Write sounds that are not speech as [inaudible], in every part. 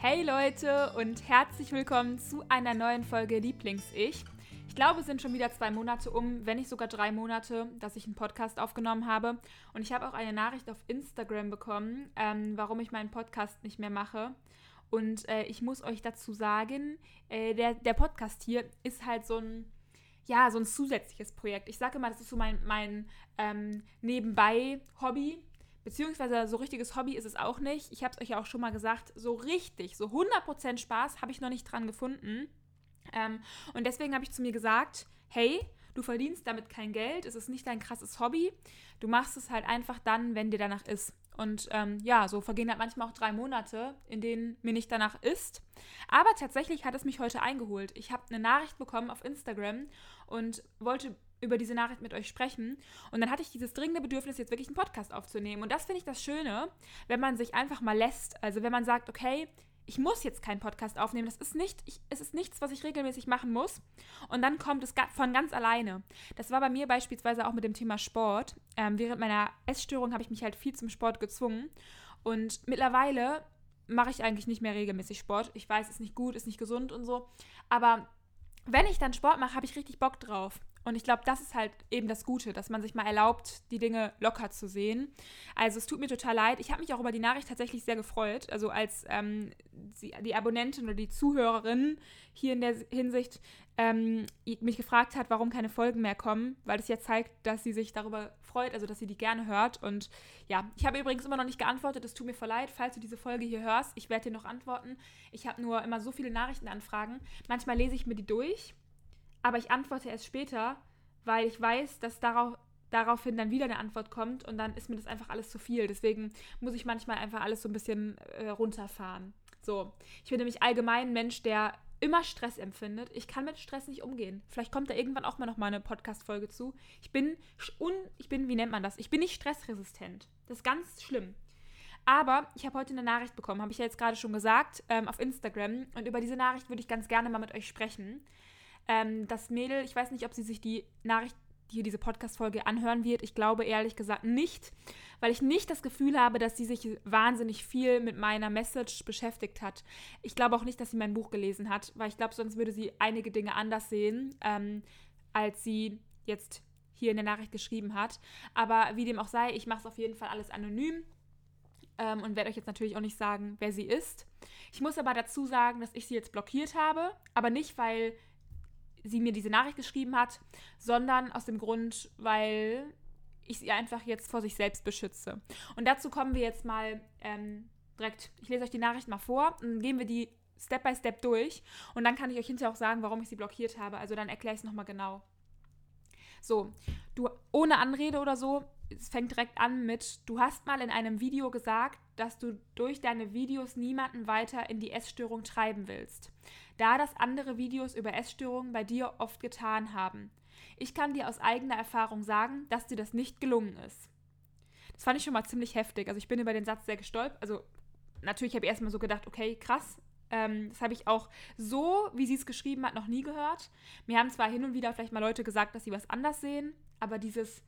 Hey Leute und herzlich willkommen zu einer neuen Folge Lieblings-Ich. Ich glaube, es sind schon wieder zwei Monate um, wenn nicht sogar drei Monate, dass ich einen Podcast aufgenommen habe. Und ich habe auch eine Nachricht auf Instagram bekommen, ähm, warum ich meinen Podcast nicht mehr mache. Und äh, ich muss euch dazu sagen, äh, der, der Podcast hier ist halt so ein, ja, so ein zusätzliches Projekt. Ich sage immer, das ist so mein, mein ähm, Nebenbei-Hobby. Beziehungsweise so richtiges Hobby ist es auch nicht. Ich habe es euch ja auch schon mal gesagt, so richtig, so 100% Spaß habe ich noch nicht dran gefunden. Ähm, und deswegen habe ich zu mir gesagt, hey, du verdienst damit kein Geld, es ist nicht dein krasses Hobby. Du machst es halt einfach dann, wenn dir danach ist. Und ähm, ja, so vergehen halt manchmal auch drei Monate, in denen mir nicht danach ist. Aber tatsächlich hat es mich heute eingeholt. Ich habe eine Nachricht bekommen auf Instagram und wollte über diese Nachricht mit euch sprechen. Und dann hatte ich dieses dringende Bedürfnis, jetzt wirklich einen Podcast aufzunehmen. Und das finde ich das Schöne, wenn man sich einfach mal lässt. Also wenn man sagt, okay, ich muss jetzt keinen Podcast aufnehmen. Das ist nicht, ich, es ist nichts, was ich regelmäßig machen muss. Und dann kommt es von ganz alleine. Das war bei mir beispielsweise auch mit dem Thema Sport. Ähm, während meiner Essstörung habe ich mich halt viel zum Sport gezwungen. Und mittlerweile mache ich eigentlich nicht mehr regelmäßig Sport. Ich weiß, es ist nicht gut, ist nicht gesund und so. Aber wenn ich dann Sport mache, habe ich richtig Bock drauf. Und ich glaube, das ist halt eben das Gute, dass man sich mal erlaubt, die Dinge locker zu sehen. Also es tut mir total leid. Ich habe mich auch über die Nachricht tatsächlich sehr gefreut. Also als ähm, die, die, Abonnentin oder die Zuhörerin hier in der Hinsicht ähm, mich gefragt hat, warum keine Folgen mehr kommen, weil es ja zeigt, dass sie sich darüber freut, also dass sie die gerne hört. Und ja, ich habe übrigens immer noch nicht geantwortet. Es tut mir voll leid, falls du diese Folge hier hörst. Ich werde dir noch antworten. Ich habe nur immer so viele Nachrichtenanfragen. Manchmal lese ich mir die durch aber ich antworte erst später, weil ich weiß, dass darauf, daraufhin dann wieder eine Antwort kommt und dann ist mir das einfach alles zu viel. Deswegen muss ich manchmal einfach alles so ein bisschen äh, runterfahren. So, ich bin nämlich allgemein ein Mensch, der immer Stress empfindet. Ich kann mit Stress nicht umgehen. Vielleicht kommt da irgendwann auch mal noch mal eine Podcast-Folge zu. Ich bin, un, ich bin, wie nennt man das? Ich bin nicht stressresistent. Das ist ganz schlimm. Aber ich habe heute eine Nachricht bekommen, habe ich ja jetzt gerade schon gesagt, ähm, auf Instagram. Und über diese Nachricht würde ich ganz gerne mal mit euch sprechen. Ähm, das Mädel, ich weiß nicht, ob sie sich die Nachricht hier diese Podcast-Folge anhören wird. Ich glaube ehrlich gesagt nicht, weil ich nicht das Gefühl habe, dass sie sich wahnsinnig viel mit meiner Message beschäftigt hat. Ich glaube auch nicht, dass sie mein Buch gelesen hat, weil ich glaube, sonst würde sie einige Dinge anders sehen, ähm, als sie jetzt hier in der Nachricht geschrieben hat. Aber wie dem auch sei, ich mache es auf jeden Fall alles anonym ähm, und werde euch jetzt natürlich auch nicht sagen, wer sie ist. Ich muss aber dazu sagen, dass ich sie jetzt blockiert habe, aber nicht, weil sie mir diese Nachricht geschrieben hat, sondern aus dem Grund, weil ich sie einfach jetzt vor sich selbst beschütze. Und dazu kommen wir jetzt mal ähm, direkt, ich lese euch die Nachricht mal vor und dann gehen wir die Step by Step durch und dann kann ich euch hinterher auch sagen, warum ich sie blockiert habe. Also dann erkläre ich es nochmal genau. So, du ohne Anrede oder so, es fängt direkt an mit, du hast mal in einem Video gesagt, dass du durch deine Videos niemanden weiter in die Essstörung treiben willst da das andere Videos über Essstörungen bei dir oft getan haben. Ich kann dir aus eigener Erfahrung sagen, dass dir das nicht gelungen ist. Das fand ich schon mal ziemlich heftig. Also ich bin über den Satz sehr gestolpert. Also natürlich habe ich erstmal so gedacht, okay, krass. Ähm, das habe ich auch so, wie sie es geschrieben hat, noch nie gehört. Mir haben zwar hin und wieder vielleicht mal Leute gesagt, dass sie was anders sehen, aber dieses,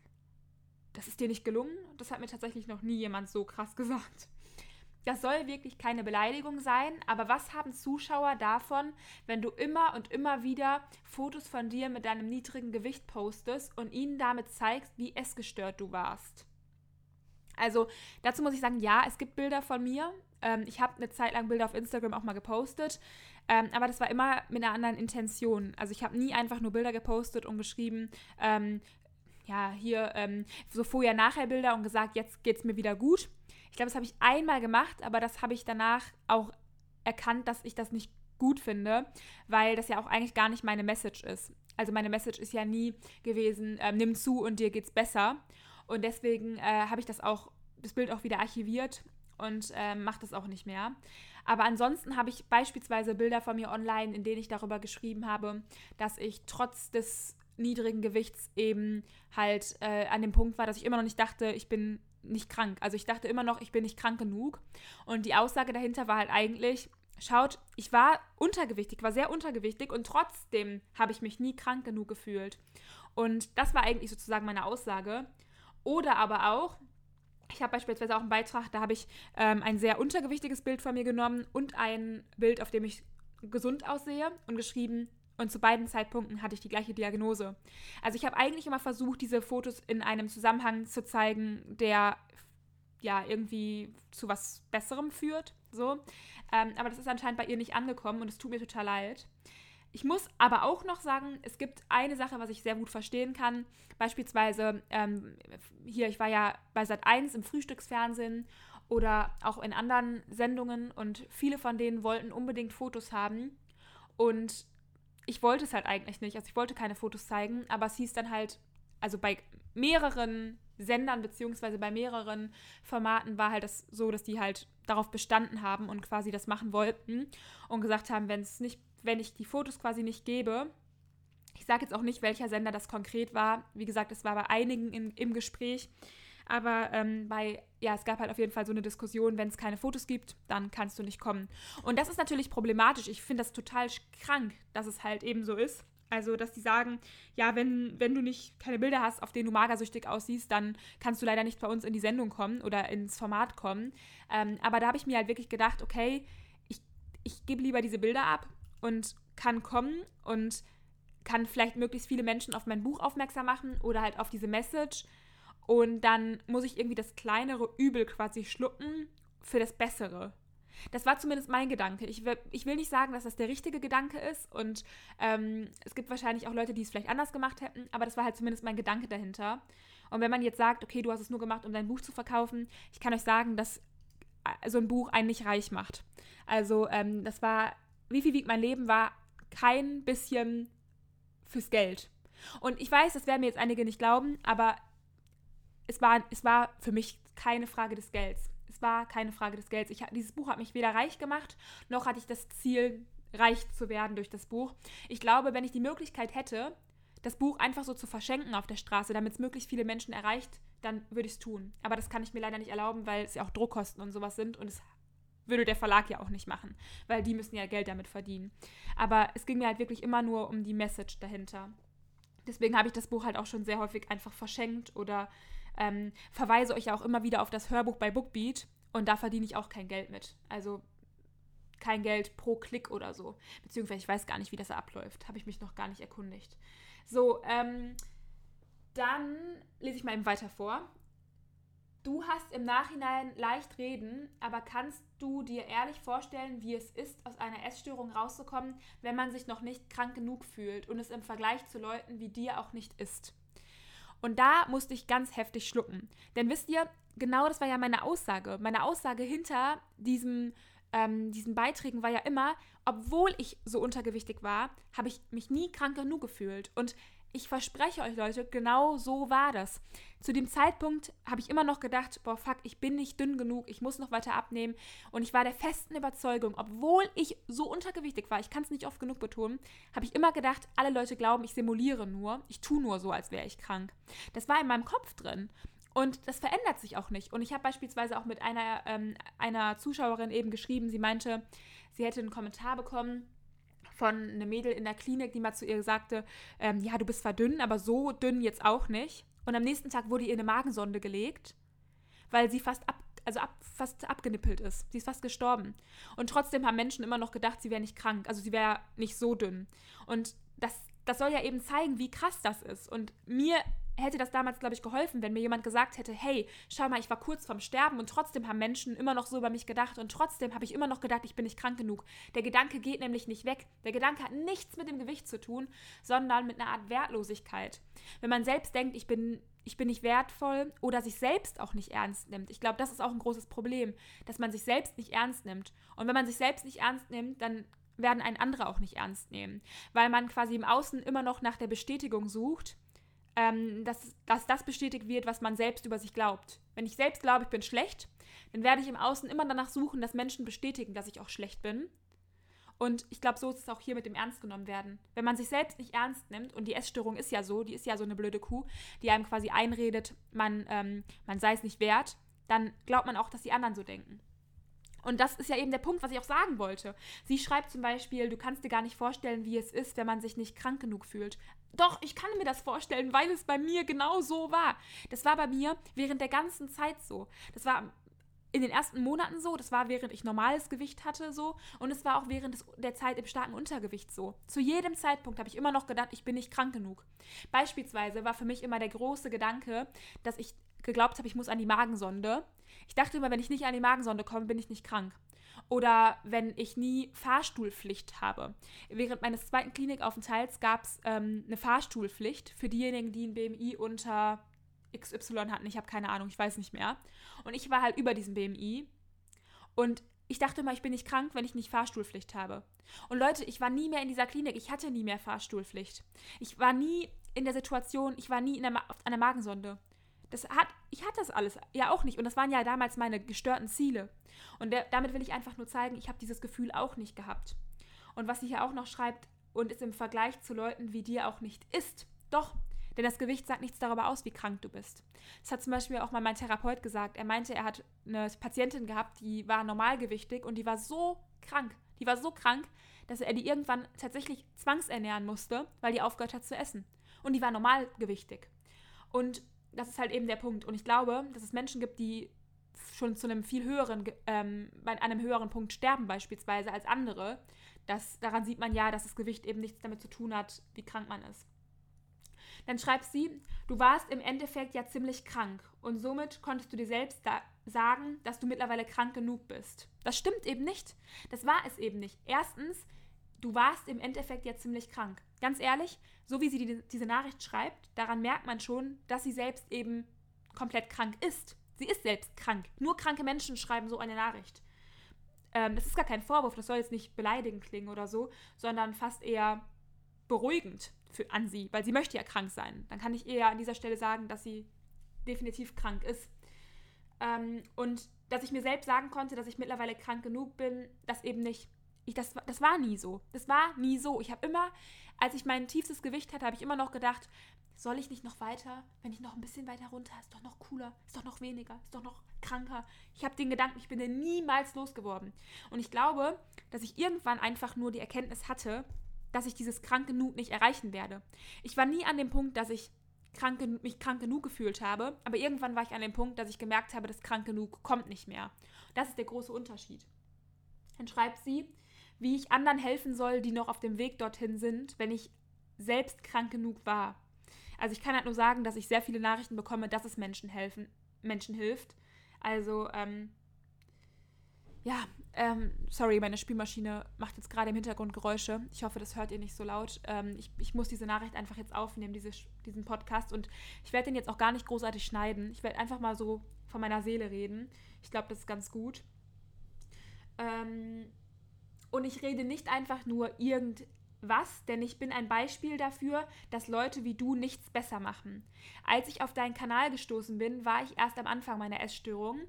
das ist dir nicht gelungen, das hat mir tatsächlich noch nie jemand so krass [laughs] gesagt. Das soll wirklich keine Beleidigung sein, aber was haben Zuschauer davon, wenn du immer und immer wieder Fotos von dir mit deinem niedrigen Gewicht postest und ihnen damit zeigst, wie essgestört du warst? Also dazu muss ich sagen, ja, es gibt Bilder von mir. Ähm, ich habe eine Zeit lang Bilder auf Instagram auch mal gepostet, ähm, aber das war immer mit einer anderen Intention. Also ich habe nie einfach nur Bilder gepostet und geschrieben, ähm, ja, hier ähm, so vorher-nachher-Bilder und gesagt, jetzt geht es mir wieder gut ich glaube, das habe ich einmal gemacht, aber das habe ich danach auch erkannt, dass ich das nicht gut finde, weil das ja auch eigentlich gar nicht meine Message ist. Also meine Message ist ja nie gewesen, äh, nimm zu und dir geht's besser. Und deswegen äh, habe ich das auch, das Bild auch wieder archiviert und äh, mache das auch nicht mehr. Aber ansonsten habe ich beispielsweise Bilder von mir online, in denen ich darüber geschrieben habe, dass ich trotz des niedrigen Gewichts eben halt äh, an dem Punkt war, dass ich immer noch nicht dachte, ich bin nicht krank. Also ich dachte immer noch, ich bin nicht krank genug. Und die Aussage dahinter war halt eigentlich, schaut, ich war untergewichtig, war sehr untergewichtig und trotzdem habe ich mich nie krank genug gefühlt. Und das war eigentlich sozusagen meine Aussage. Oder aber auch, Ich habe beispielsweise auch einen Beitrag, da habe ich ähm, ein sehr untergewichtiges Bild von mir genommen und ein Bild, auf dem ich gesund aussehe und geschrieben, und zu beiden Zeitpunkten hatte ich die gleiche Diagnose. Also ich habe eigentlich immer versucht, diese Fotos in einem Zusammenhang zu zeigen, der ja irgendwie zu was Besserem führt. So. Ähm, aber das ist anscheinend bei ihr nicht angekommen und es tut mir total leid. Ich muss aber auch noch sagen, es gibt eine Sache, was ich sehr gut verstehen kann. Beispielsweise ähm, hier, ich war ja bei Sat 1 im Frühstücksfernsehen oder auch in anderen Sendungen und viele von denen wollten unbedingt Fotos haben. Und ich wollte es halt eigentlich nicht. Also ich wollte keine Fotos zeigen, aber es hieß dann halt, also bei mehreren Sendern beziehungsweise bei mehreren Formaten war halt das so, dass die halt darauf bestanden haben und quasi das machen wollten und gesagt haben, wenn es nicht, wenn ich die Fotos quasi nicht gebe, ich sage jetzt auch nicht, welcher Sender das konkret war. Wie gesagt, es war bei einigen in, im Gespräch. Aber ähm, bei, ja, es gab halt auf jeden Fall so eine Diskussion, wenn es keine Fotos gibt, dann kannst du nicht kommen. Und das ist natürlich problematisch. Ich finde das total krank, dass es halt eben so ist. Also, dass die sagen, ja, wenn, wenn du nicht keine Bilder hast, auf denen du magersüchtig aussiehst, dann kannst du leider nicht bei uns in die Sendung kommen oder ins Format kommen. Ähm, aber da habe ich mir halt wirklich gedacht, okay, ich, ich gebe lieber diese Bilder ab und kann kommen und kann vielleicht möglichst viele Menschen auf mein Buch aufmerksam machen oder halt auf diese Message und dann muss ich irgendwie das kleinere Übel quasi schlucken für das Bessere. Das war zumindest mein Gedanke. Ich will, ich will nicht sagen, dass das der richtige Gedanke ist. Und ähm, es gibt wahrscheinlich auch Leute, die es vielleicht anders gemacht hätten. Aber das war halt zumindest mein Gedanke dahinter. Und wenn man jetzt sagt, okay, du hast es nur gemacht, um dein Buch zu verkaufen, ich kann euch sagen, dass äh, so ein Buch einen nicht reich macht. Also ähm, das war, wie viel wiegt mein Leben, war kein bisschen fürs Geld. Und ich weiß, das werden mir jetzt einige nicht glauben, aber es war, es war für mich keine Frage des Gelds. Es war keine Frage des Gelds. Ich, dieses Buch hat mich weder reich gemacht, noch hatte ich das Ziel, reich zu werden durch das Buch. Ich glaube, wenn ich die Möglichkeit hätte, das Buch einfach so zu verschenken auf der Straße, damit es möglichst viele Menschen erreicht, dann würde ich es tun. Aber das kann ich mir leider nicht erlauben, weil es ja auch Druckkosten und sowas sind und es würde der Verlag ja auch nicht machen, weil die müssen ja Geld damit verdienen. Aber es ging mir halt wirklich immer nur um die Message dahinter. Deswegen habe ich das Buch halt auch schon sehr häufig einfach verschenkt oder ähm, verweise euch ja auch immer wieder auf das Hörbuch bei Bookbeat und da verdiene ich auch kein Geld mit. Also kein Geld pro Klick oder so. Beziehungsweise ich weiß gar nicht, wie das abläuft. Habe ich mich noch gar nicht erkundigt. So, ähm, dann lese ich mal eben weiter vor. Du hast im Nachhinein leicht reden, aber kannst du dir ehrlich vorstellen, wie es ist, aus einer Essstörung rauszukommen, wenn man sich noch nicht krank genug fühlt und es im Vergleich zu Leuten wie dir auch nicht ist? Und da musste ich ganz heftig schlucken. Denn wisst ihr, genau das war ja meine Aussage. Meine Aussage hinter diesem, ähm, diesen Beiträgen war ja immer, obwohl ich so untergewichtig war, habe ich mich nie krank genug gefühlt. Und ich verspreche euch, Leute, genau so war das. Zu dem Zeitpunkt habe ich immer noch gedacht, boah, fuck, ich bin nicht dünn genug, ich muss noch weiter abnehmen. Und ich war der festen Überzeugung, obwohl ich so untergewichtig war, ich kann es nicht oft genug betonen, habe ich immer gedacht, alle Leute glauben, ich simuliere nur, ich tue nur so, als wäre ich krank. Das war in meinem Kopf drin. Und das verändert sich auch nicht. Und ich habe beispielsweise auch mit einer, ähm, einer Zuschauerin eben geschrieben, sie meinte, sie hätte einen Kommentar bekommen, von einem Mädel in der Klinik, die mal zu ihr sagte, ähm, ja, du bist zwar dünn, aber so dünn jetzt auch nicht. Und am nächsten Tag wurde ihr eine Magensonde gelegt, weil sie fast ab, also ab, fast abgenippelt ist. Sie ist fast gestorben. Und trotzdem haben Menschen immer noch gedacht, sie wäre nicht krank, also sie wäre nicht so dünn. Und das, das soll ja eben zeigen, wie krass das ist. Und mir hätte das damals, glaube ich, geholfen, wenn mir jemand gesagt hätte, hey, schau mal, ich war kurz vorm Sterben und trotzdem haben Menschen immer noch so über mich gedacht und trotzdem habe ich immer noch gedacht, ich bin nicht krank genug. Der Gedanke geht nämlich nicht weg. Der Gedanke hat nichts mit dem Gewicht zu tun, sondern mit einer Art Wertlosigkeit. Wenn man selbst denkt, ich bin, ich bin nicht wertvoll oder sich selbst auch nicht ernst nimmt. Ich glaube, das ist auch ein großes Problem, dass man sich selbst nicht ernst nimmt. Und wenn man sich selbst nicht ernst nimmt, dann werden ein anderer auch nicht ernst nehmen, weil man quasi im Außen immer noch nach der Bestätigung sucht ähm, dass, dass das bestätigt wird, was man selbst über sich glaubt. Wenn ich selbst glaube, ich bin schlecht, dann werde ich im Außen immer danach suchen, dass Menschen bestätigen, dass ich auch schlecht bin. Und ich glaube, so ist es auch hier mit dem Ernst genommen werden. Wenn man sich selbst nicht ernst nimmt, und die Essstörung ist ja so, die ist ja so eine blöde Kuh, die einem quasi einredet, man, ähm, man sei es nicht wert, dann glaubt man auch, dass die anderen so denken. Und das ist ja eben der Punkt, was ich auch sagen wollte. Sie schreibt zum Beispiel, du kannst dir gar nicht vorstellen, wie es ist, wenn man sich nicht krank genug fühlt. Doch, ich kann mir das vorstellen, weil es bei mir genau so war. Das war bei mir während der ganzen Zeit so. Das war in den ersten Monaten so, das war während ich normales Gewicht hatte so und es war auch während des, der Zeit im starken Untergewicht so. Zu jedem Zeitpunkt habe ich immer noch gedacht, ich bin nicht krank genug. Beispielsweise war für mich immer der große Gedanke, dass ich geglaubt habe, ich muss an die Magensonde. Ich dachte immer, wenn ich nicht an die Magensonde komme, bin ich nicht krank. Oder wenn ich nie Fahrstuhlpflicht habe. Während meines zweiten Klinikaufenthalts gab es ähm, eine Fahrstuhlpflicht für diejenigen, die ein BMI unter XY hatten. Ich habe keine Ahnung, ich weiß nicht mehr. Und ich war halt über diesem BMI. Und ich dachte immer, ich bin nicht krank, wenn ich nicht Fahrstuhlpflicht habe. Und Leute, ich war nie mehr in dieser Klinik. Ich hatte nie mehr Fahrstuhlpflicht. Ich war nie in der Situation, ich war nie der, an der Magensonde. Das hat, ich hatte das alles ja auch nicht. Und das waren ja damals meine gestörten Ziele. Und der, damit will ich einfach nur zeigen, ich habe dieses Gefühl auch nicht gehabt. Und was sie hier auch noch schreibt und ist im Vergleich zu Leuten wie dir auch nicht ist. Doch, denn das Gewicht sagt nichts darüber aus, wie krank du bist. Das hat zum Beispiel auch mal mein Therapeut gesagt. Er meinte, er hat eine Patientin gehabt, die war normalgewichtig und die war so krank. Die war so krank, dass er die irgendwann tatsächlich zwangsernähren musste, weil die aufgehört hat zu essen. Und die war normalgewichtig. Und das ist halt eben der Punkt. Und ich glaube, dass es Menschen gibt, die schon zu einem viel höheren, ähm, bei einem höheren Punkt sterben beispielsweise als andere. Das, daran sieht man ja, dass das Gewicht eben nichts damit zu tun hat, wie krank man ist. Dann schreibt sie, du warst im Endeffekt ja ziemlich krank und somit konntest du dir selbst da sagen, dass du mittlerweile krank genug bist. Das stimmt eben nicht. Das war es eben nicht. Erstens, du warst im Endeffekt ja ziemlich krank. Ganz ehrlich, so wie sie die, diese Nachricht schreibt, daran merkt man schon, dass sie selbst eben komplett krank ist. Sie ist selbst krank. Nur kranke Menschen schreiben so eine Nachricht. Ähm, das ist gar kein Vorwurf, das soll jetzt nicht beleidigend klingen oder so, sondern fast eher beruhigend für, an sie, weil sie möchte ja krank sein. Dann kann ich eher an dieser Stelle sagen, dass sie definitiv krank ist. Ähm, und dass ich mir selbst sagen konnte, dass ich mittlerweile krank genug bin, das eben nicht. Ich, das, das war nie so. Das war nie so. Ich habe immer, als ich mein tiefstes Gewicht hatte, habe ich immer noch gedacht, soll ich nicht noch weiter? Wenn ich noch ein bisschen weiter runter, ist doch noch cooler, ist doch noch weniger, ist doch noch kranker. Ich habe den Gedanken, ich bin den niemals losgeworden. Und ich glaube, dass ich irgendwann einfach nur die Erkenntnis hatte, dass ich dieses krank genug nicht erreichen werde. Ich war nie an dem Punkt, dass ich krank, mich krank genug gefühlt habe, aber irgendwann war ich an dem Punkt, dass ich gemerkt habe, dass krank genug kommt nicht mehr. Das ist der große Unterschied. Dann schreibt sie, wie ich anderen helfen soll, die noch auf dem Weg dorthin sind, wenn ich selbst krank genug war. Also ich kann halt nur sagen, dass ich sehr viele Nachrichten bekomme, dass es Menschen helfen, Menschen hilft. Also ähm, ja, ähm, sorry, meine Spielmaschine macht jetzt gerade im Hintergrund Geräusche. Ich hoffe, das hört ihr nicht so laut. Ähm, ich, ich muss diese Nachricht einfach jetzt aufnehmen, diese, diesen Podcast. Und ich werde den jetzt auch gar nicht großartig schneiden. Ich werde einfach mal so von meiner Seele reden. Ich glaube, das ist ganz gut. Ähm, und ich rede nicht einfach nur irgendwas, denn ich bin ein Beispiel dafür, dass Leute wie du nichts besser machen. Als ich auf deinen Kanal gestoßen bin, war ich erst am Anfang meiner Essstörung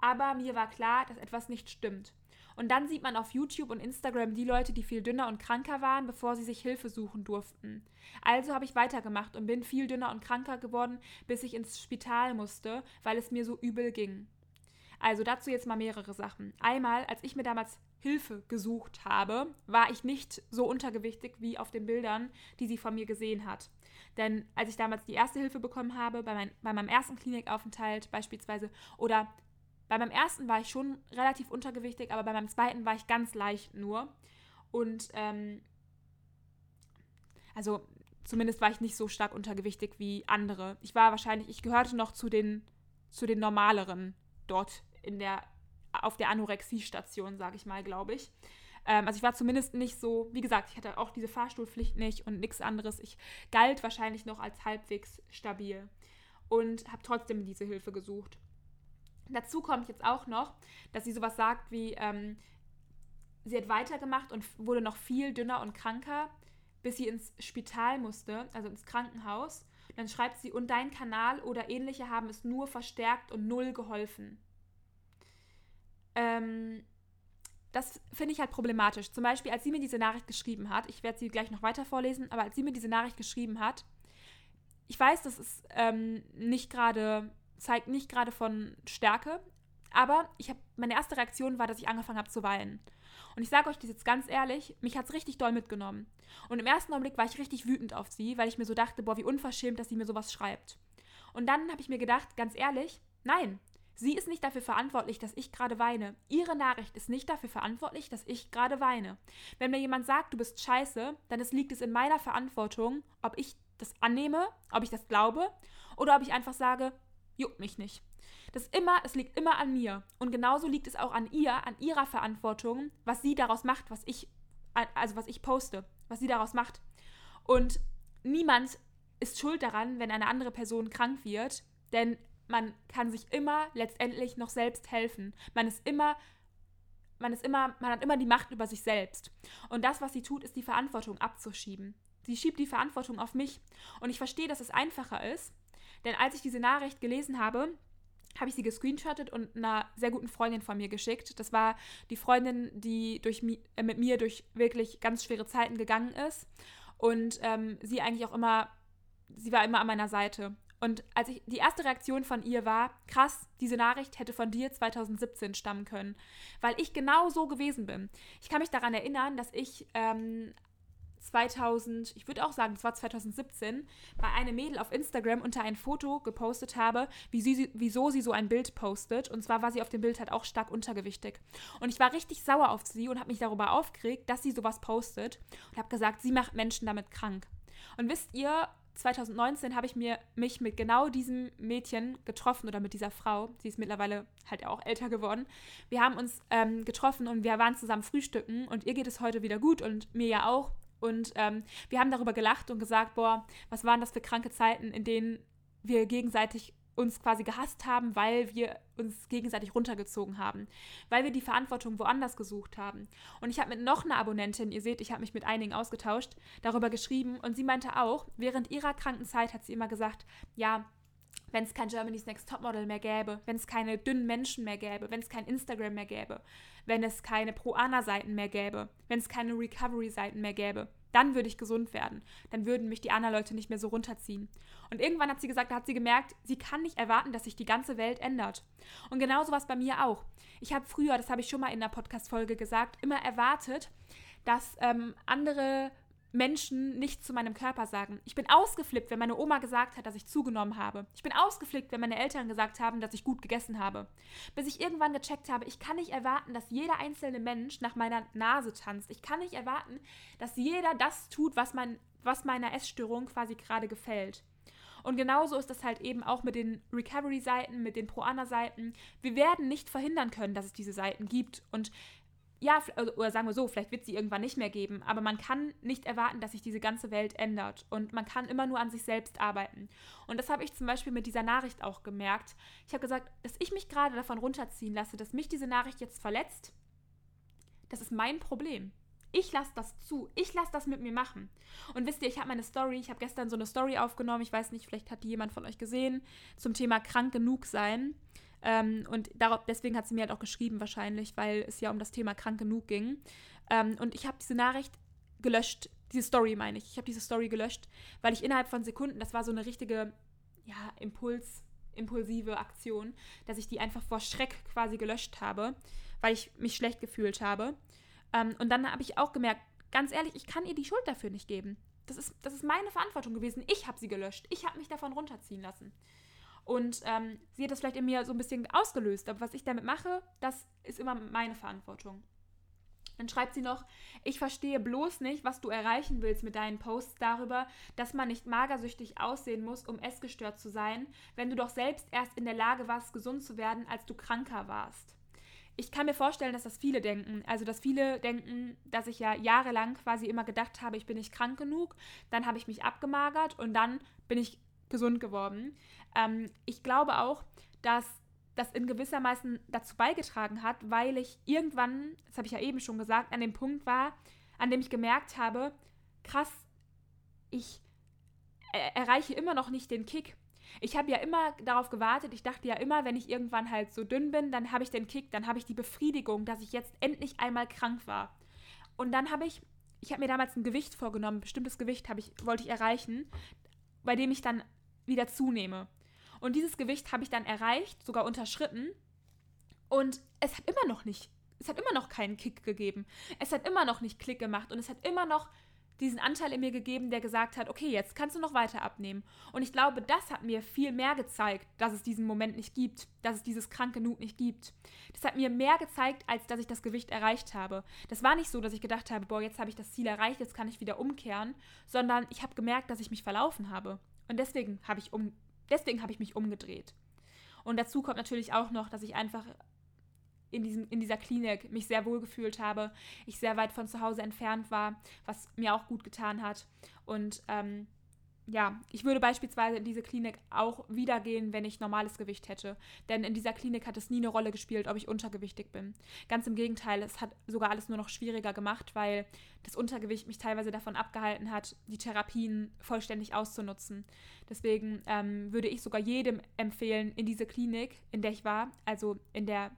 aber mir war klar, dass etwas nicht stimmt. Und dann sieht man auf YouTube und Instagram die Leute, die viel dünner und kranker waren, bevor sie sich Hilfe suchen durften. Also habe ich weitergemacht und bin viel dünner und kranker geworden, bis ich ins Spital musste, weil es mir so übel ging. Also dazu jetzt mal mehrere Sachen. Einmal, als ich mir damals Hilfe gesucht habe, war ich nicht so untergewichtig wie auf den Bildern, die sie von mir gesehen hat. Denn als ich damals die erste Hilfe bekommen habe, bei, mein, bei meinem ersten Klinikaufenthalt beispielsweise, oder bei meinem ersten war ich schon relativ untergewichtig, aber bei meinem zweiten war ich ganz leicht nur. Und ähm, also zumindest war ich nicht so stark untergewichtig wie andere. Ich war wahrscheinlich, ich gehörte noch zu den, zu den normaleren dort in der, auf der Anorexie-Station, sage ich mal, glaube ich. Ähm, also ich war zumindest nicht so, wie gesagt, ich hatte auch diese Fahrstuhlpflicht nicht und nichts anderes. Ich galt wahrscheinlich noch als halbwegs stabil und habe trotzdem diese Hilfe gesucht. Dazu kommt jetzt auch noch, dass sie sowas sagt wie, ähm, sie hat weitergemacht und wurde noch viel dünner und kranker, bis sie ins Spital musste, also ins Krankenhaus. Dann schreibt sie, und dein Kanal oder ähnliche haben es nur verstärkt und null geholfen. Ähm, das finde ich halt problematisch. Zum Beispiel, als sie mir diese Nachricht geschrieben hat, ich werde sie gleich noch weiter vorlesen, aber als sie mir diese Nachricht geschrieben hat, ich weiß, das ist ähm, nicht gerade zeigt nicht gerade von Stärke, Aber ich hab, meine erste Reaktion war, dass ich angefangen habe zu weinen. Und ich sage euch das jetzt ganz ehrlich, mich hat es richtig doll mitgenommen. Und im ersten Augenblick war ich richtig wütend auf sie, weil ich mir so dachte, boah, wie unverschämt, dass sie mir sowas schreibt. Und dann habe ich mir gedacht, ganz ehrlich, nein, sie ist nicht dafür verantwortlich, dass ich gerade weine. Ihre Nachricht ist nicht dafür verantwortlich, dass ich gerade weine. Wenn mir jemand sagt, du bist scheiße, dann liegt es in meiner Verantwortung, ob ich das annehme, ob ich das glaube oder ob ich einfach sage, juckt mich nicht. Das immer, es liegt immer an mir. Und genauso liegt es auch an ihr, an ihrer Verantwortung, was sie daraus macht, was ich, also was ich poste, was sie daraus macht. Und niemand ist schuld daran, wenn eine andere Person krank wird, denn man kann sich immer letztendlich noch selbst helfen. Man ist immer man ist immer, man hat immer die Macht über sich selbst. Und das, was sie tut, ist die Verantwortung abzuschieben. Sie schiebt die Verantwortung auf mich. Und ich verstehe, dass es einfacher ist, denn als ich diese Nachricht gelesen habe, habe ich sie gescreenshottet und einer sehr guten Freundin von mir geschickt. Das war die Freundin, die durch, äh, mit mir durch wirklich ganz schwere Zeiten gegangen ist. Und ähm, sie eigentlich auch immer, sie war immer an meiner Seite. Und als ich die erste Reaktion von ihr war, krass, diese Nachricht hätte von dir 2017 stammen können, weil ich genau so gewesen bin. Ich kann mich daran erinnern, dass ich ähm, 2000, ich würde auch sagen, es war 2017, bei einem Mädel auf Instagram unter ein Foto gepostet habe, wie sie, wieso sie so ein Bild postet. Und zwar war sie auf dem Bild halt auch stark untergewichtig. Und ich war richtig sauer auf sie und habe mich darüber aufgeregt, dass sie sowas postet. Und habe gesagt, sie macht Menschen damit krank. Und wisst ihr, 2019 habe ich mir, mich mit genau diesem Mädchen getroffen oder mit dieser Frau. Sie ist mittlerweile halt auch älter geworden. Wir haben uns ähm, getroffen und wir waren zusammen frühstücken und ihr geht es heute wieder gut und mir ja auch. Und ähm, wir haben darüber gelacht und gesagt, boah, was waren das für kranke Zeiten, in denen wir gegenseitig uns quasi gehasst haben, weil wir uns gegenseitig runtergezogen haben, weil wir die Verantwortung woanders gesucht haben. Und ich habe mit noch einer Abonnentin, ihr seht, ich habe mich mit einigen ausgetauscht, darüber geschrieben und sie meinte auch, während ihrer kranken Zeit hat sie immer gesagt, ja, wenn es kein Germany's Next Topmodel mehr gäbe, wenn es keine dünnen Menschen mehr gäbe, wenn es kein Instagram mehr gäbe, wenn es keine Pro-Ana-Seiten mehr gäbe, wenn es keine Recovery-Seiten mehr gäbe, dann würde ich gesund werden. Dann würden mich die anderen Leute nicht mehr so runterziehen. Und irgendwann hat sie gesagt, da hat sie gemerkt, sie kann nicht erwarten, dass sich die ganze Welt ändert. Und genauso war es bei mir auch. Ich habe früher, das habe ich schon mal in der Podcast-Folge gesagt, immer erwartet, dass ähm, andere Menschen nicht zu meinem Körper sagen. Ich bin ausgeflippt, wenn meine Oma gesagt hat, dass ich zugenommen habe. Ich bin ausgeflippt, wenn meine Eltern gesagt haben, dass ich gut gegessen habe. Bis ich irgendwann gecheckt habe, ich kann nicht erwarten, dass jeder einzelne Mensch nach meiner Nase tanzt. Ich kann nicht erwarten, dass jeder das tut, was, mein, was meiner Essstörung quasi gerade gefällt. Und genauso ist das halt eben auch mit den Recovery-Seiten, mit den Pro-Ana-Seiten. Wir werden nicht verhindern können, dass es diese Seiten gibt. Und ja, also, oder sagen wir so, vielleicht wird sie irgendwann nicht mehr geben, aber man kann nicht erwarten, dass sich diese ganze Welt ändert und man kann immer nur an sich selbst arbeiten. Und das habe ich zum Beispiel mit dieser Nachricht auch gemerkt. Ich habe gesagt, dass ich mich gerade davon runterziehen lasse, dass mich diese Nachricht jetzt verletzt, das ist mein Problem. Ich lasse das zu. Ich lasse das mit mir machen. Und wisst ihr, ich habe meine Story, ich habe gestern so eine Story aufgenommen, ich weiß nicht, vielleicht hat die jemand von euch gesehen, zum Thema krank genug sein. Ähm, und darauf, deswegen hat sie mir halt auch geschrieben, wahrscheinlich, weil es ja um das Thema krank genug ging. Ähm, und ich habe diese Nachricht gelöscht, diese Story meine ich. Ich habe diese Story gelöscht, weil ich innerhalb von Sekunden, das war so eine richtige, ja, Impuls, impulsive Aktion, dass ich die einfach vor Schreck quasi gelöscht habe, weil ich mich schlecht gefühlt habe. Ähm, und dann habe ich auch gemerkt, ganz ehrlich, ich kann ihr die Schuld dafür nicht geben. Das ist, das ist meine Verantwortung gewesen. Ich habe sie gelöscht. Ich habe mich davon runterziehen lassen. Und ähm, sie hat das vielleicht in mir so ein bisschen ausgelöst. Aber was ich damit mache, das ist immer meine Verantwortung. Dann schreibt sie noch, ich verstehe bloß nicht, was du erreichen willst mit deinen Posts darüber, dass man nicht magersüchtig aussehen muss, um essgestört zu sein, wenn du doch selbst erst in der Lage warst, gesund zu werden, als du kranker warst. Ich kann mir vorstellen, dass das viele denken. Also, dass viele denken, dass ich ja jahrelang quasi immer gedacht habe, ich bin nicht krank genug, dann habe ich mich abgemagert und dann bin ich gesund geworden. Ähm, ich glaube auch, dass das in gewissermaßen dazu beigetragen hat, weil ich irgendwann, das habe ich ja eben schon gesagt, an dem Punkt war, an dem ich gemerkt habe, krass, ich erreiche immer noch nicht den Kick. Ich habe ja immer darauf gewartet, ich dachte ja immer, wenn ich irgendwann halt so dünn bin, dann habe ich den Kick, dann habe ich die Befriedigung, dass ich jetzt endlich einmal krank war. Und dann habe ich, ich habe mir damals ein Gewicht vorgenommen, ein bestimmtes Gewicht ich, wollte ich erreichen, bei dem ich dann wieder zunehme. Und dieses Gewicht habe ich dann erreicht, sogar unterschritten. Und es hat immer noch nicht, es hat immer noch keinen Kick gegeben. Es hat immer noch nicht Klick gemacht und es hat immer noch diesen Anteil in mir gegeben, der gesagt hat, okay, jetzt kannst du noch weiter abnehmen. Und ich glaube, das hat mir viel mehr gezeigt, dass es diesen Moment nicht gibt, dass es dieses kranke Nut nicht gibt. Das hat mir mehr gezeigt, als dass ich das Gewicht erreicht habe. Das war nicht so, dass ich gedacht habe, boah, jetzt habe ich das Ziel erreicht, jetzt kann ich wieder umkehren, sondern ich habe gemerkt, dass ich mich verlaufen habe. Und deswegen habe ich, um, deswegen hab ich mich umgedreht. Und dazu kommt natürlich auch noch, dass ich einfach in, diesem, in dieser Klinik mich sehr wohl gefühlt habe, ich sehr weit von zu Hause entfernt war, was mir auch gut getan hat. Und ähm, ja, ich würde beispielsweise in diese Klinik auch wieder gehen, wenn ich normales Gewicht hätte. Denn in dieser Klinik hat es nie eine Rolle gespielt, ob ich untergewichtig bin. Ganz im Gegenteil, es hat sogar alles nur noch schwieriger gemacht, weil das Untergewicht mich teilweise davon abgehalten hat, die Therapien vollständig auszunutzen. Deswegen ähm, würde ich sogar jedem empfehlen, in diese Klinik, in der ich war, also in der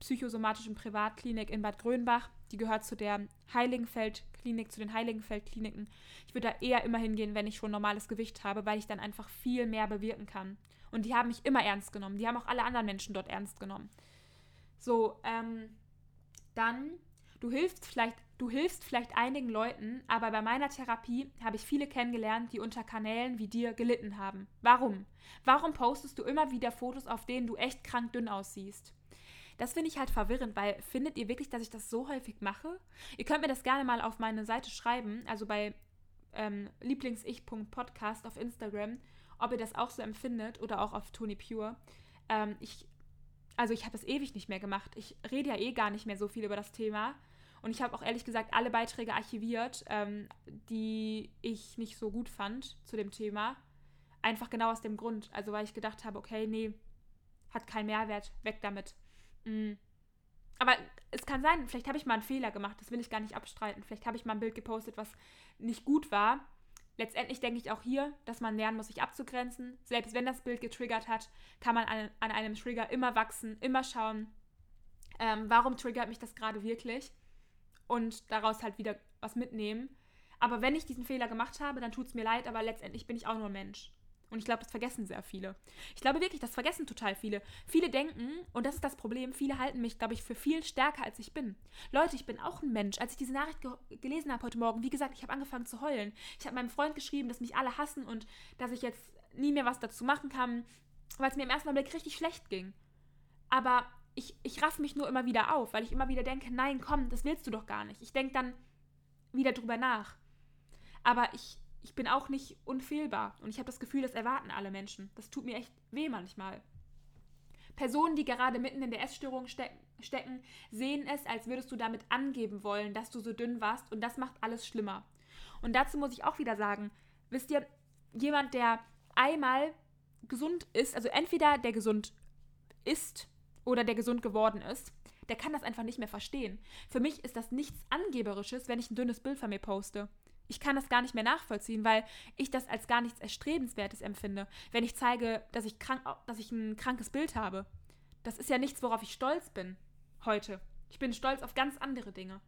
psychosomatischen Privatklinik in Bad Grönbach. Die gehört zu der Heiligenfeld-Klinik, zu den Heiligenfeld-Kliniken. Ich würde da eher immer hingehen, wenn ich schon normales Gewicht habe, weil ich dann einfach viel mehr bewirken kann. Und die haben mich immer ernst genommen. Die haben auch alle anderen Menschen dort ernst genommen. So, ähm, dann, du hilfst vielleicht, du hilfst vielleicht einigen Leuten, aber bei meiner Therapie habe ich viele kennengelernt, die unter Kanälen wie dir gelitten haben. Warum? Warum postest du immer wieder Fotos, auf denen du echt krank dünn aussiehst? Das finde ich halt verwirrend, weil findet ihr wirklich, dass ich das so häufig mache? Ihr könnt mir das gerne mal auf meine Seite schreiben, also bei ähm, lieblingsich.podcast auf Instagram, ob ihr das auch so empfindet oder auch auf Tony Pure. Ähm, ich, also ich habe das ewig nicht mehr gemacht. Ich rede ja eh gar nicht mehr so viel über das Thema. Und ich habe auch ehrlich gesagt alle Beiträge archiviert, ähm, die ich nicht so gut fand zu dem Thema. Einfach genau aus dem Grund. Also weil ich gedacht habe, okay, nee, hat keinen Mehrwert, weg damit. Mhm. Aber es kann sein, vielleicht habe ich mal einen Fehler gemacht, das will ich gar nicht abstreiten. Vielleicht habe ich mal ein Bild gepostet, was nicht gut war. Letztendlich denke ich auch hier, dass man lernen muss, sich abzugrenzen. Selbst wenn das Bild getriggert hat, kann man an, an einem Trigger immer wachsen, immer schauen, ähm, warum triggert mich das gerade wirklich und daraus halt wieder was mitnehmen. Aber wenn ich diesen Fehler gemacht habe, dann tut es mir leid, aber letztendlich bin ich auch nur Mensch. Und ich glaube, das vergessen sehr viele. Ich glaube wirklich, das vergessen total viele. Viele denken, und das ist das Problem, viele halten mich, glaube ich, für viel stärker, als ich bin. Leute, ich bin auch ein Mensch. Als ich diese Nachricht ge gelesen habe heute Morgen, wie gesagt, ich habe angefangen zu heulen. Ich habe meinem Freund geschrieben, dass mich alle hassen und dass ich jetzt nie mehr was dazu machen kann, weil es mir im ersten Blick richtig schlecht ging. Aber ich, ich raff mich nur immer wieder auf, weil ich immer wieder denke, nein, komm, das willst du doch gar nicht. Ich denke dann wieder drüber nach. Aber ich, ich bin auch nicht unfehlbar. Und ich habe das Gefühl, das erwarten alle Menschen. Das tut mir echt weh manchmal. Personen, die gerade mitten in der Essstörung stecken, stecken, sehen es, als würdest du damit angeben wollen, dass du so dünn warst. Und das macht alles schlimmer. Und dazu muss ich auch wieder sagen, wisst ihr, jemand, der einmal gesund ist, also entweder der gesund ist oder der gesund geworden ist, der kann das einfach nicht mehr verstehen. Für mich ist das nichts Angeberisches, wenn ich ein dünnes Bild von mir poste ich kann das gar nicht mehr nachvollziehen, weil ich das als gar nichts Erstrebenswertes empfinde, wenn ich zeige, dass ich, krank, dass ich ein krankes Bild habe. Das ist ja nichts, worauf ich stolz bin heute. Ich bin stolz auf ganz andere Dinge.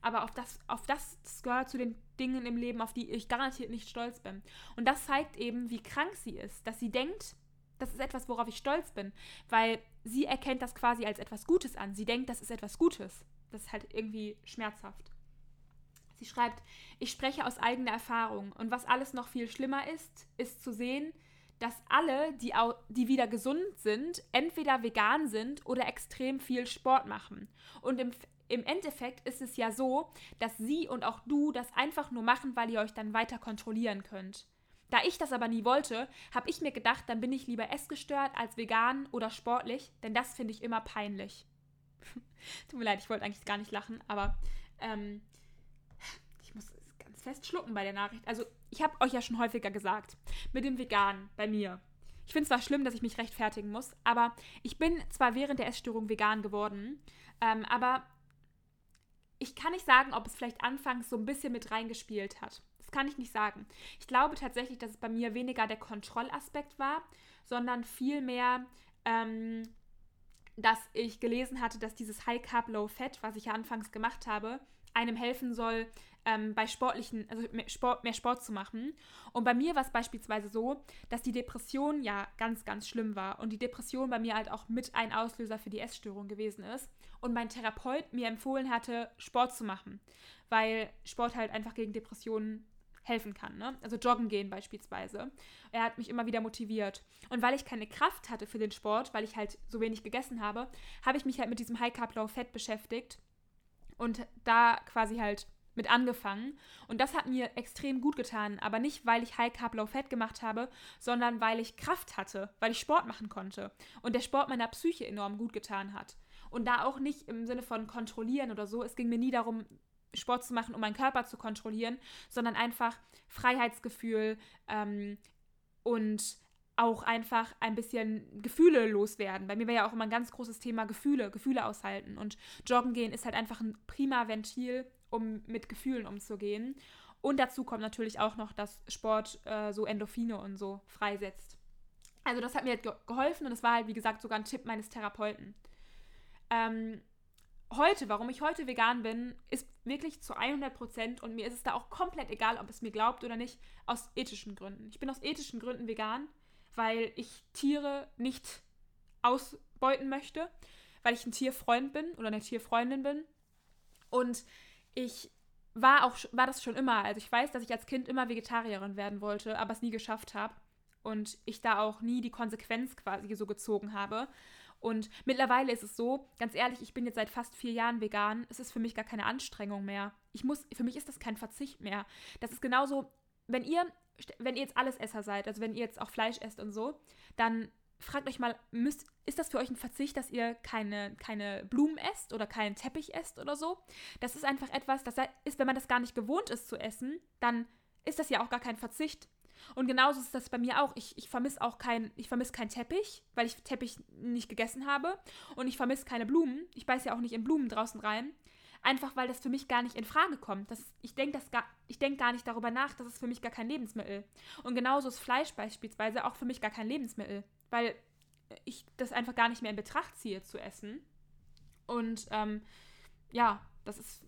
Aber auf das, auf das, das gehört zu den Dingen im Leben, auf die ich garantiert nicht stolz bin. Und das zeigt eben, wie krank sie ist, dass sie denkt, das ist etwas, worauf ich stolz bin, weil sie erkennt das quasi als etwas Gutes an. Sie denkt, das ist etwas Gutes. Das ist halt irgendwie schmerzhaft. Sie schreibt, ich spreche aus eigener Erfahrung und was alles noch viel schlimmer ist, ist zu sehen, dass alle, die, die wieder gesund sind, entweder vegan sind oder extrem viel Sport machen. Und im, im Endeffekt ist es ja so, dass sie und auch du das einfach nur machen, weil ihr euch dann weiter kontrollieren könnt. Da ich das aber nie wollte, habe ich mir gedacht, dann bin ich lieber essgestört als vegan oder sportlich, denn das finde ich immer peinlich. [laughs] Tut mir leid, ich wollte eigentlich gar nicht lachen, aber ähm, fest schlucken bei der Nachricht. Also, ich habe euch ja schon häufiger gesagt, mit dem Vegan bei mir. Ich finde es zwar schlimm, dass ich mich rechtfertigen muss, aber ich bin zwar während der Essstörung vegan geworden, ähm, aber ich kann nicht sagen, ob es vielleicht anfangs so ein bisschen mit reingespielt hat. Das kann ich nicht sagen. Ich glaube tatsächlich, dass es bei mir weniger der Kontrollaspekt war, sondern vielmehr, ähm, dass ich gelesen hatte, dass dieses High Carb Low Fat, was ich ja anfangs gemacht habe, einem helfen soll, ähm, bei sportlichen, also mehr Sport, mehr Sport zu machen. Und bei mir war es beispielsweise so, dass die Depression ja ganz, ganz schlimm war und die Depression bei mir halt auch mit ein Auslöser für die Essstörung gewesen ist und mein Therapeut mir empfohlen hatte, Sport zu machen, weil Sport halt einfach gegen Depressionen helfen kann. Ne? Also joggen gehen beispielsweise. Er hat mich immer wieder motiviert. Und weil ich keine Kraft hatte für den Sport, weil ich halt so wenig gegessen habe, habe ich mich halt mit diesem High Carb Low Fett beschäftigt und da quasi halt mit angefangen. Und das hat mir extrem gut getan. Aber nicht, weil ich High Carb Low Fat gemacht habe, sondern weil ich Kraft hatte, weil ich Sport machen konnte. Und der Sport meiner Psyche enorm gut getan hat. Und da auch nicht im Sinne von kontrollieren oder so. Es ging mir nie darum, Sport zu machen, um meinen Körper zu kontrollieren, sondern einfach Freiheitsgefühl ähm, und auch einfach ein bisschen Gefühle loswerden. Bei mir war ja auch immer ein ganz großes Thema Gefühle, Gefühle aushalten. Und Joggen gehen ist halt einfach ein prima Ventil, um mit Gefühlen umzugehen. Und dazu kommt natürlich auch noch, dass Sport äh, so Endorphine und so freisetzt. Also das hat mir halt ge geholfen und das war halt, wie gesagt, sogar ein Tipp meines Therapeuten. Ähm, heute, warum ich heute vegan bin, ist wirklich zu 100 Prozent und mir ist es da auch komplett egal, ob es mir glaubt oder nicht, aus ethischen Gründen. Ich bin aus ethischen Gründen vegan, weil ich Tiere nicht ausbeuten möchte, weil ich ein Tierfreund bin oder eine Tierfreundin bin und ich war auch war das schon immer. Also ich weiß, dass ich als Kind immer Vegetarierin werden wollte, aber es nie geschafft habe und ich da auch nie die Konsequenz quasi so gezogen habe. Und mittlerweile ist es so, ganz ehrlich, ich bin jetzt seit fast vier Jahren vegan. Es ist für mich gar keine Anstrengung mehr. Ich muss, für mich ist das kein Verzicht mehr. Das ist genauso, wenn ihr, wenn ihr jetzt alles Esser seid, also wenn ihr jetzt auch Fleisch esst und so, dann fragt euch mal, müsst, ist das für euch ein Verzicht, dass ihr keine, keine Blumen esst oder keinen Teppich esst oder so? Das ist einfach etwas, das ist, wenn man das gar nicht gewohnt ist zu essen, dann ist das ja auch gar kein Verzicht. Und genauso ist das bei mir auch. Ich, ich vermisse auch kein, ich vermisse keinen Teppich, weil ich Teppich nicht gegessen habe. Und ich vermisse keine Blumen. Ich beiße ja auch nicht in Blumen draußen rein. Einfach weil das für mich gar nicht in Frage kommt. Das, ich denke gar, denk gar nicht darüber nach, das ist für mich gar kein Lebensmittel. Und genauso ist Fleisch beispielsweise auch für mich gar kein Lebensmittel. Weil ich das einfach gar nicht mehr in Betracht ziehe zu essen. Und ähm, ja, das ist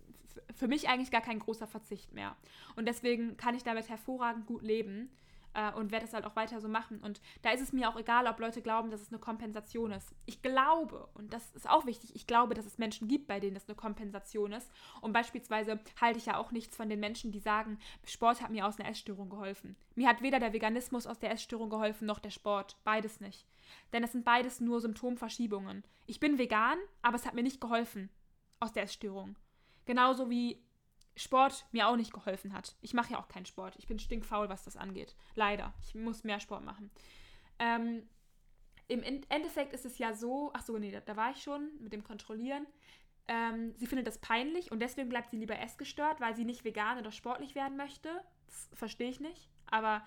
für mich eigentlich gar kein großer Verzicht mehr. Und deswegen kann ich damit hervorragend gut leben äh, und werde es halt auch weiter so machen. Und da ist es mir auch egal, ob Leute glauben, dass es eine Kompensation ist. Ich glaube, und das ist auch wichtig, ich glaube, dass es Menschen gibt, bei denen das eine Kompensation ist. Und beispielsweise halte ich ja auch nichts von den Menschen, die sagen, Sport hat mir aus einer Essstörung geholfen. Mir hat weder der Veganismus aus der Essstörung geholfen, noch der Sport. Beides nicht. Denn es sind beides nur Symptomverschiebungen. Ich bin vegan, aber es hat mir nicht geholfen aus der Essstörung. Genauso wie Sport mir auch nicht geholfen hat. Ich mache ja auch keinen Sport. Ich bin stinkfaul, was das angeht. Leider. Ich muss mehr Sport machen. Ähm, Im Endeffekt ist es ja so, ach so, nee, da, da war ich schon mit dem Kontrollieren. Ähm, sie findet das peinlich und deswegen bleibt sie lieber essgestört, weil sie nicht vegan oder sportlich werden möchte. Das verstehe ich nicht. Aber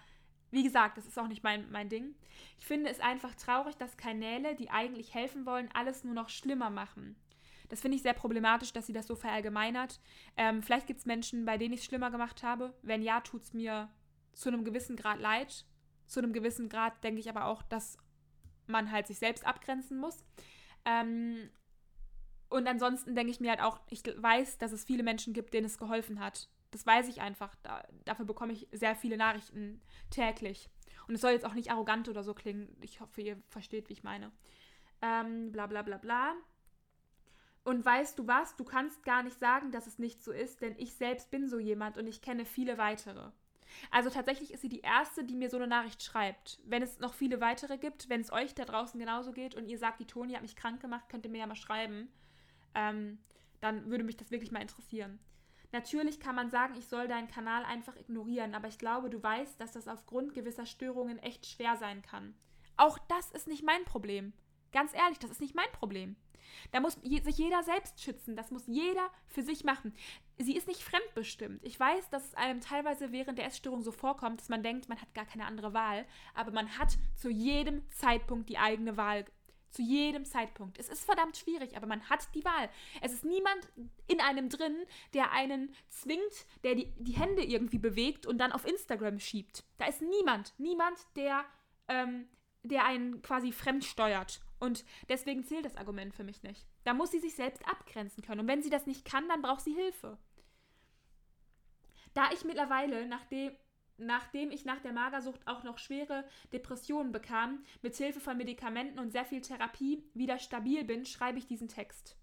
wie gesagt, das ist auch nicht mein, mein Ding. Ich finde es einfach traurig, dass Kanäle, die eigentlich helfen wollen, alles nur noch schlimmer machen. Das finde ich sehr problematisch, dass sie das so verallgemeinert. Ähm, vielleicht gibt es Menschen, bei denen ich es schlimmer gemacht habe. Wenn ja, tut es mir zu einem gewissen Grad leid. Zu einem gewissen Grad denke ich aber auch, dass man halt sich selbst abgrenzen muss. Ähm, und ansonsten denke ich mir halt auch, ich weiß, dass es viele Menschen gibt, denen es geholfen hat. Das weiß ich einfach. Da, dafür bekomme ich sehr viele Nachrichten täglich. Und es soll jetzt auch nicht arrogant oder so klingen. Ich hoffe, ihr versteht, wie ich meine. Ähm, bla bla bla bla. Und weißt du was, du kannst gar nicht sagen, dass es nicht so ist, denn ich selbst bin so jemand und ich kenne viele weitere. Also tatsächlich ist sie die erste, die mir so eine Nachricht schreibt. Wenn es noch viele weitere gibt, wenn es euch da draußen genauso geht und ihr sagt, die Toni hat mich krank gemacht, könnt ihr mir ja mal schreiben. Ähm, dann würde mich das wirklich mal interessieren. Natürlich kann man sagen, ich soll deinen Kanal einfach ignorieren, aber ich glaube, du weißt, dass das aufgrund gewisser Störungen echt schwer sein kann. Auch das ist nicht mein Problem. Ganz ehrlich, das ist nicht mein Problem. Da muss sich jeder selbst schützen. Das muss jeder für sich machen. Sie ist nicht fremdbestimmt. Ich weiß, dass es einem teilweise während der Essstörung so vorkommt, dass man denkt, man hat gar keine andere Wahl. Aber man hat zu jedem Zeitpunkt die eigene Wahl. Zu jedem Zeitpunkt. Es ist verdammt schwierig, aber man hat die Wahl. Es ist niemand in einem drin, der einen zwingt, der die, die Hände irgendwie bewegt und dann auf Instagram schiebt. Da ist niemand. Niemand, der, ähm, der einen quasi fremd steuert und deswegen zählt das Argument für mich nicht. Da muss sie sich selbst abgrenzen können. Und wenn sie das nicht kann, dann braucht sie Hilfe. Da ich mittlerweile, nachdem, nachdem ich nach der Magersucht auch noch schwere Depressionen bekam, mit Hilfe von Medikamenten und sehr viel Therapie wieder stabil bin, schreibe ich diesen Text.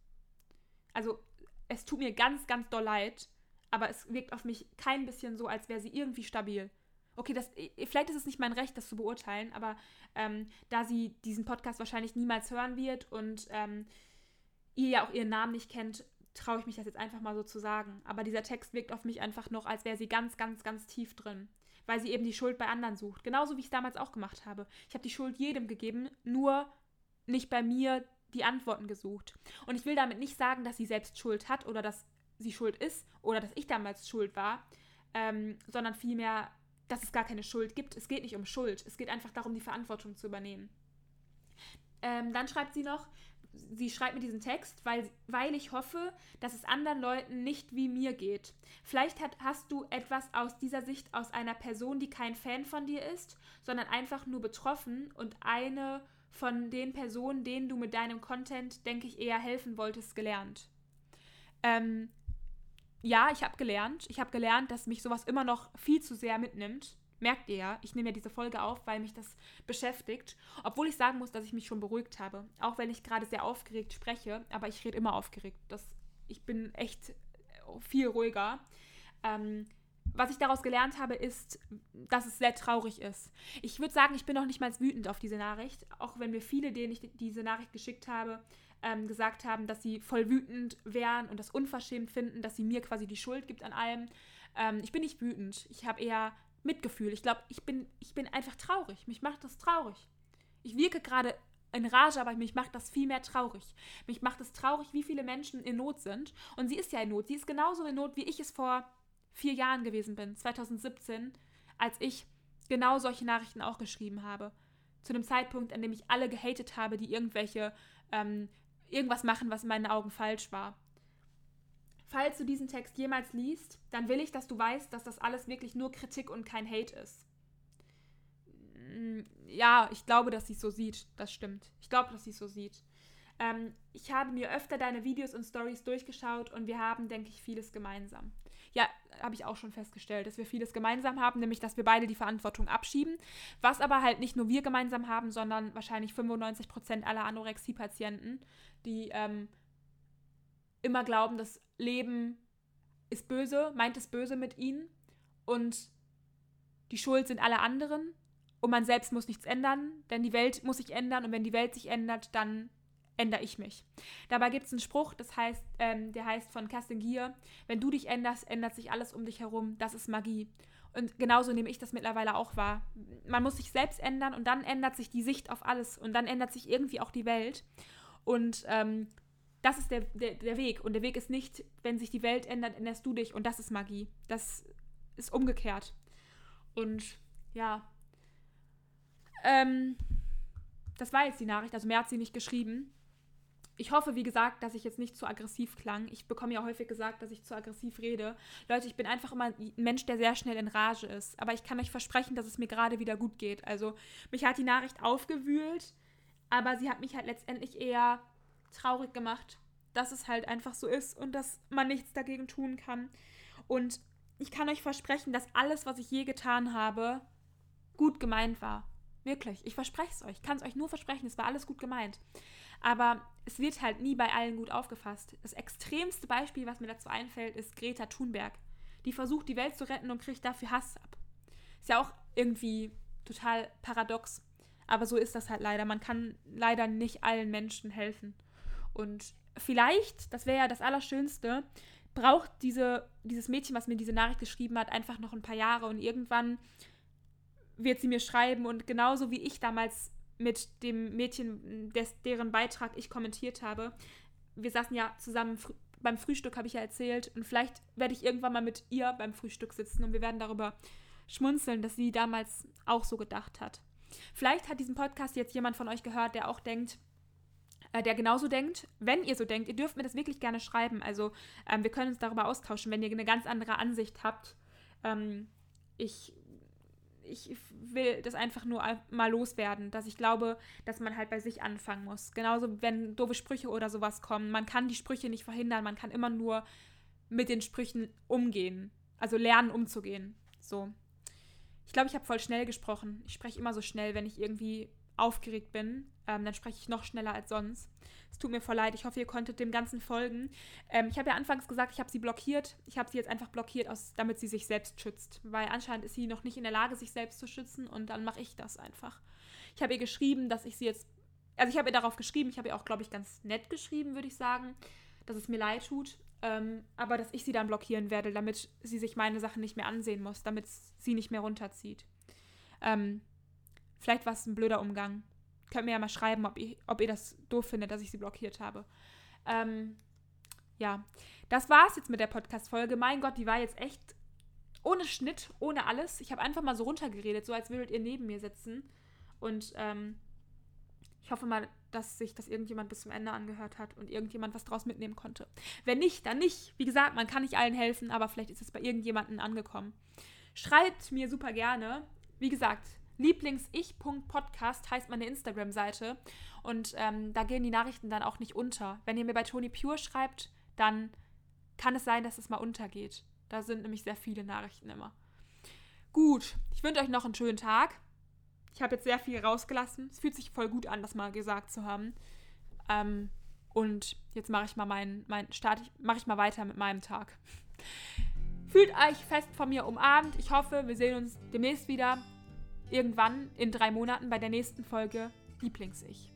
Also, es tut mir ganz, ganz doll leid, aber es wirkt auf mich kein bisschen so, als wäre sie irgendwie stabil. Okay, das, vielleicht ist es nicht mein Recht, das zu beurteilen, aber ähm, da sie diesen Podcast wahrscheinlich niemals hören wird und ähm, ihr ja auch ihren Namen nicht kennt, traue ich mich das jetzt einfach mal so zu sagen. Aber dieser Text wirkt auf mich einfach noch, als wäre sie ganz, ganz, ganz tief drin. Weil sie eben die Schuld bei anderen sucht. Genauso wie ich es damals auch gemacht habe. Ich habe die Schuld jedem gegeben, nur nicht bei mir die Antworten gesucht. Und ich will damit nicht sagen, dass sie selbst Schuld hat oder dass sie schuld ist oder dass ich damals schuld war, ähm, sondern vielmehr, dass es gar keine Schuld gibt. Es geht nicht um Schuld. Es geht einfach darum, die Verantwortung zu übernehmen. Ähm, dann schreibt sie noch, sie schreibt mir diesen Text, weil, weil ich hoffe, dass es anderen Leuten nicht wie mir geht. Vielleicht hat, hast du etwas aus dieser Sicht aus einer Person, die kein Fan von dir ist, sondern einfach nur betroffen und eine von den Personen, denen du mit deinem Content, denke ich, eher helfen wolltest, gelernt. Ähm, ja, ich habe gelernt. Ich habe gelernt, dass mich sowas immer noch viel zu sehr mitnimmt merkt ihr ja, ich nehme ja diese Folge auf, weil mich das beschäftigt. Obwohl ich sagen muss, dass ich mich schon beruhigt habe. Auch wenn ich gerade sehr aufgeregt spreche, aber ich rede immer aufgeregt. Das, ich bin echt viel ruhiger. Ähm, was ich daraus gelernt habe, ist, dass es sehr traurig ist. Ich würde sagen, ich bin noch nicht mal wütend auf diese Nachricht, auch wenn mir viele, denen ich diese Nachricht geschickt habe, ähm, gesagt haben, dass sie voll wütend wären und das unverschämt finden, dass sie mir quasi die Schuld gibt an allem. Ähm, ich bin nicht wütend. Ich habe eher Mitgefühl. Ich glaube, ich bin, ich bin einfach traurig. Mich macht das traurig. Ich wirke gerade in Rage, aber mich macht das viel mehr traurig. Mich macht es traurig, wie viele Menschen in Not sind. Und sie ist ja in Not. Sie ist genauso in Not, wie ich es vor vier Jahren gewesen bin, 2017, als ich genau solche Nachrichten auch geschrieben habe. Zu einem Zeitpunkt, an dem ich alle gehatet habe, die irgendwelche, ähm, irgendwas machen, was in meinen Augen falsch war falls du diesen Text jemals liest, dann will ich, dass du weißt, dass das alles wirklich nur Kritik und kein Hate ist. Mm, ja, ich glaube, dass sie es so sieht. Das stimmt. Ich glaube, dass sie es so sieht. Ähm, ich habe mir öfter deine Videos und Stories durchgeschaut und wir haben, denke ich, vieles gemeinsam. Ja, habe ich auch schon festgestellt, dass wir vieles gemeinsam haben, nämlich dass wir beide die Verantwortung abschieben. Was aber halt nicht nur wir gemeinsam haben, sondern wahrscheinlich 95% aller Anorexie-Patienten, die ähm, immer glauben, das Leben ist böse, meint es böse mit ihnen und die Schuld sind alle anderen und man selbst muss nichts ändern, denn die Welt muss sich ändern und wenn die Welt sich ändert, dann ändere ich mich. Dabei gibt es einen Spruch, das heißt, ähm, der heißt von Kerstin Gier, wenn du dich änderst, ändert sich alles um dich herum, das ist Magie. Und genauso nehme ich das mittlerweile auch wahr. Man muss sich selbst ändern und dann ändert sich die Sicht auf alles und dann ändert sich irgendwie auch die Welt. Und ähm, das ist der, der, der Weg. Und der Weg ist nicht, wenn sich die Welt ändert, änderst du dich. Und das ist Magie. Das ist umgekehrt. Und ja. Ähm, das war jetzt die Nachricht. Also mehr hat sie nicht geschrieben. Ich hoffe, wie gesagt, dass ich jetzt nicht zu aggressiv klang. Ich bekomme ja häufig gesagt, dass ich zu aggressiv rede. Leute, ich bin einfach immer ein Mensch, der sehr schnell in Rage ist. Aber ich kann euch versprechen, dass es mir gerade wieder gut geht. Also mich hat die Nachricht aufgewühlt, aber sie hat mich halt letztendlich eher traurig gemacht, dass es halt einfach so ist und dass man nichts dagegen tun kann. Und ich kann euch versprechen, dass alles, was ich je getan habe, gut gemeint war. Wirklich, ich verspreche es euch. Ich kann es euch nur versprechen, es war alles gut gemeint. Aber es wird halt nie bei allen gut aufgefasst. Das extremste Beispiel, was mir dazu einfällt, ist Greta Thunberg. Die versucht, die Welt zu retten und kriegt dafür Hass ab. Ist ja auch irgendwie total paradox. Aber so ist das halt leider. Man kann leider nicht allen Menschen helfen. Und vielleicht, das wäre ja das Allerschönste, braucht diese, dieses Mädchen, was mir diese Nachricht geschrieben hat, einfach noch ein paar Jahre und irgendwann wird sie mir schreiben und genauso wie ich damals mit dem Mädchen, des, deren Beitrag ich kommentiert habe, wir saßen ja zusammen fr beim Frühstück, habe ich ja erzählt, und vielleicht werde ich irgendwann mal mit ihr beim Frühstück sitzen und wir werden darüber schmunzeln, dass sie damals auch so gedacht hat. Vielleicht hat diesen Podcast jetzt jemand von euch gehört, der auch denkt, äh, der genauso denkt. Wenn ihr so denkt, ihr dürft mir das wirklich gerne schreiben. Also ähm, wir können uns darüber austauschen, wenn ihr eine ganz andere Ansicht habt. Ähm, ich, ich will das einfach nur mal loswerden, dass ich glaube, dass man halt bei sich anfangen muss. Genauso, wenn doofe Sprüche oder sowas kommen. Man kann die Sprüche nicht verhindern, man kann immer nur mit den Sprüchen umgehen. also lernen umzugehen. So. Ich glaube, ich habe voll schnell gesprochen. Ich spreche immer so schnell, wenn ich irgendwie aufgeregt bin. Ähm, dann spreche ich noch schneller als sonst. Es tut mir voll leid. Ich hoffe, ihr konntet dem Ganzen folgen. Ähm, ich habe ja anfangs gesagt, ich habe sie blockiert. Ich habe sie jetzt einfach blockiert, aus, damit sie sich selbst schützt. Weil anscheinend ist sie noch nicht in der Lage, sich selbst zu schützen. Und dann mache ich das einfach. Ich habe ihr geschrieben, dass ich sie jetzt. Also ich habe ihr darauf geschrieben. Ich habe ihr auch, glaube ich, ganz nett geschrieben, würde ich sagen. Dass es mir leid tut. Ähm, aber dass ich sie dann blockieren werde, damit sie sich meine Sachen nicht mehr ansehen muss, damit sie nicht mehr runterzieht. Ähm, vielleicht war es ein blöder Umgang. Könnt mir ja mal schreiben, ob ihr, ob ihr das doof findet, dass ich sie blockiert habe. Ähm, ja, das war's jetzt mit der Podcast-Folge. Mein Gott, die war jetzt echt ohne Schnitt, ohne alles. Ich habe einfach mal so runtergeredet, so als würdet ihr neben mir sitzen. Und ähm, ich hoffe mal, dass sich das irgendjemand bis zum Ende angehört hat und irgendjemand was draus mitnehmen konnte. Wenn nicht, dann nicht. Wie gesagt, man kann nicht allen helfen, aber vielleicht ist es bei irgendjemandem angekommen. Schreibt mir super gerne. Wie gesagt, lieblingsich.podcast heißt meine Instagram-Seite und ähm, da gehen die Nachrichten dann auch nicht unter. Wenn ihr mir bei Tony Pure schreibt, dann kann es sein, dass es mal untergeht. Da sind nämlich sehr viele Nachrichten immer. Gut, ich wünsche euch noch einen schönen Tag. Ich habe jetzt sehr viel rausgelassen. Es fühlt sich voll gut an, das mal gesagt zu haben. Ähm, und jetzt mache ich mal meinen, mein, starte ich, mache ich mal weiter mit meinem Tag. [laughs] Fühlt euch fest von mir umarmt. Ich hoffe, wir sehen uns demnächst wieder. Irgendwann in drei Monaten bei der nächsten Folge Lieblings-Ich.